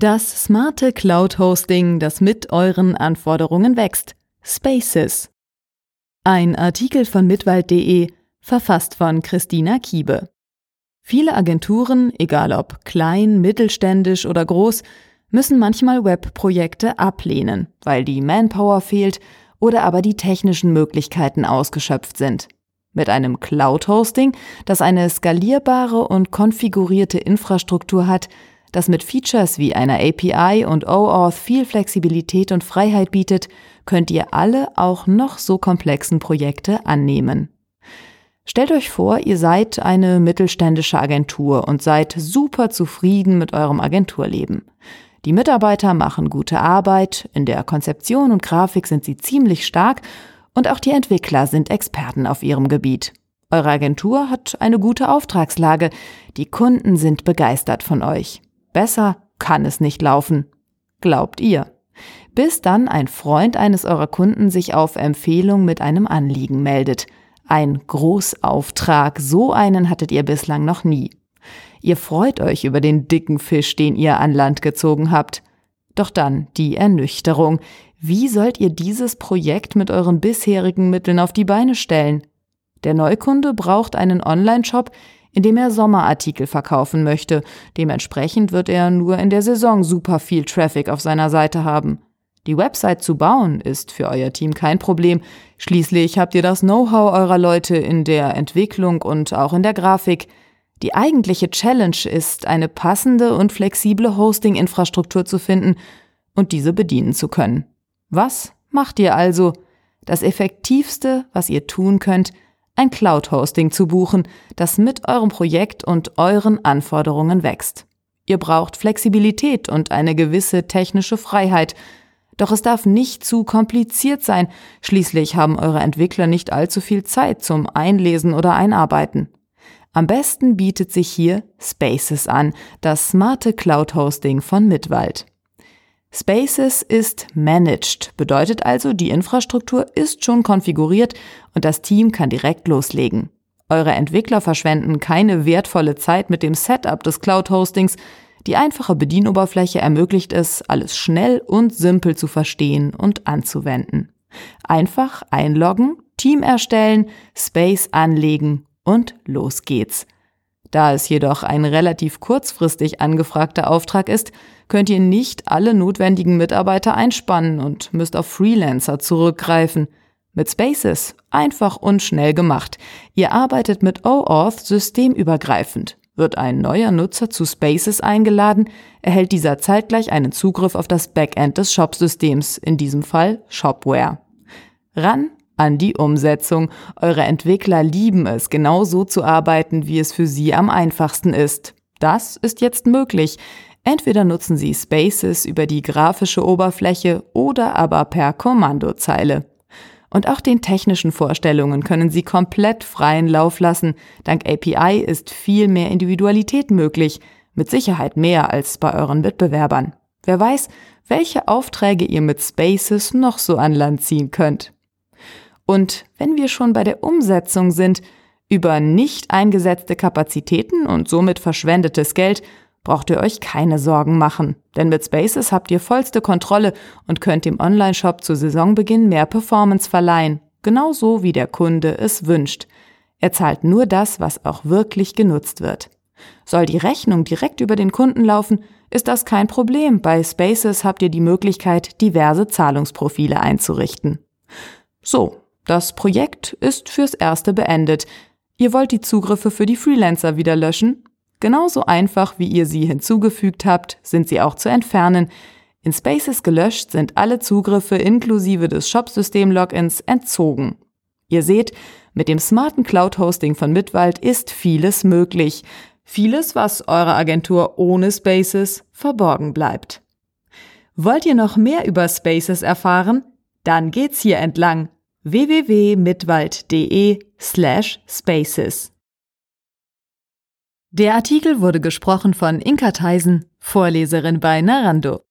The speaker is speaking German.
Das smarte Cloud-Hosting, das mit euren Anforderungen wächst. Spaces. Ein Artikel von mitwald.de, verfasst von Christina Kiebe. Viele Agenturen, egal ob klein, mittelständisch oder groß, müssen manchmal Webprojekte ablehnen, weil die Manpower fehlt oder aber die technischen Möglichkeiten ausgeschöpft sind. Mit einem Cloud-Hosting, das eine skalierbare und konfigurierte Infrastruktur hat, das mit Features wie einer API und OAuth viel Flexibilität und Freiheit bietet, könnt ihr alle auch noch so komplexen Projekte annehmen. Stellt euch vor, ihr seid eine mittelständische Agentur und seid super zufrieden mit eurem Agenturleben. Die Mitarbeiter machen gute Arbeit, in der Konzeption und Grafik sind sie ziemlich stark und auch die Entwickler sind Experten auf ihrem Gebiet. Eure Agentur hat eine gute Auftragslage, die Kunden sind begeistert von euch. Besser kann es nicht laufen. Glaubt ihr. Bis dann ein Freund eines eurer Kunden sich auf Empfehlung mit einem Anliegen meldet. Ein Großauftrag, so einen hattet ihr bislang noch nie. Ihr freut euch über den dicken Fisch, den ihr an Land gezogen habt. Doch dann die Ernüchterung. Wie sollt ihr dieses Projekt mit euren bisherigen Mitteln auf die Beine stellen? Der Neukunde braucht einen Online-Shop, in dem er Sommerartikel verkaufen möchte. Dementsprechend wird er nur in der Saison super viel Traffic auf seiner Seite haben. Die Website zu bauen ist für euer Team kein Problem. Schließlich habt ihr das Know-how eurer Leute in der Entwicklung und auch in der Grafik. Die eigentliche Challenge ist, eine passende und flexible Hosting-Infrastruktur zu finden und diese bedienen zu können. Was macht ihr also? Das Effektivste, was ihr tun könnt, ein Cloud-Hosting zu buchen, das mit eurem Projekt und euren Anforderungen wächst. Ihr braucht Flexibilität und eine gewisse technische Freiheit, doch es darf nicht zu kompliziert sein, schließlich haben eure Entwickler nicht allzu viel Zeit zum Einlesen oder Einarbeiten. Am besten bietet sich hier Spaces an, das smarte Cloud-Hosting von Mitwald. Spaces ist managed, bedeutet also, die Infrastruktur ist schon konfiguriert und das Team kann direkt loslegen. Eure Entwickler verschwenden keine wertvolle Zeit mit dem Setup des Cloud-Hostings. Die einfache Bedienoberfläche ermöglicht es, alles schnell und simpel zu verstehen und anzuwenden. Einfach einloggen, Team erstellen, Space anlegen und los geht's. Da es jedoch ein relativ kurzfristig angefragter Auftrag ist, könnt ihr nicht alle notwendigen Mitarbeiter einspannen und müsst auf Freelancer zurückgreifen. Mit Spaces einfach und schnell gemacht. Ihr arbeitet mit OAuth systemübergreifend. Wird ein neuer Nutzer zu Spaces eingeladen, erhält dieser zeitgleich einen Zugriff auf das Backend des Shopsystems, in diesem Fall Shopware. Ran an die Umsetzung. Eure Entwickler lieben es, genau so zu arbeiten, wie es für sie am einfachsten ist. Das ist jetzt möglich. Entweder nutzen Sie Spaces über die grafische Oberfläche oder aber per Kommandozeile. Und auch den technischen Vorstellungen können Sie komplett freien Lauf lassen. Dank API ist viel mehr Individualität möglich, mit Sicherheit mehr als bei euren Wettbewerbern. Wer weiß, welche Aufträge ihr mit Spaces noch so an Land ziehen könnt. Und wenn wir schon bei der Umsetzung sind, über nicht eingesetzte Kapazitäten und somit verschwendetes Geld braucht ihr euch keine Sorgen machen, denn mit Spaces habt ihr vollste Kontrolle und könnt dem Online-Shop zu Saisonbeginn mehr Performance verleihen, genauso wie der Kunde es wünscht. Er zahlt nur das, was auch wirklich genutzt wird. Soll die Rechnung direkt über den Kunden laufen, ist das kein Problem. Bei Spaces habt ihr die Möglichkeit, diverse Zahlungsprofile einzurichten. So, das Projekt ist fürs Erste beendet. Ihr wollt die Zugriffe für die Freelancer wieder löschen? Genauso einfach, wie ihr sie hinzugefügt habt, sind sie auch zu entfernen. In Spaces gelöscht sind alle Zugriffe inklusive des Shopsystem-Logins entzogen. Ihr seht, mit dem smarten Cloud-Hosting von Mitwald ist vieles möglich. Vieles, was eurer Agentur ohne Spaces verborgen bleibt. Wollt ihr noch mehr über Spaces erfahren? Dann geht's hier entlang www.mitwald.de slash spaces. Der Artikel wurde gesprochen von Inka Theisen, Vorleserin bei Narando.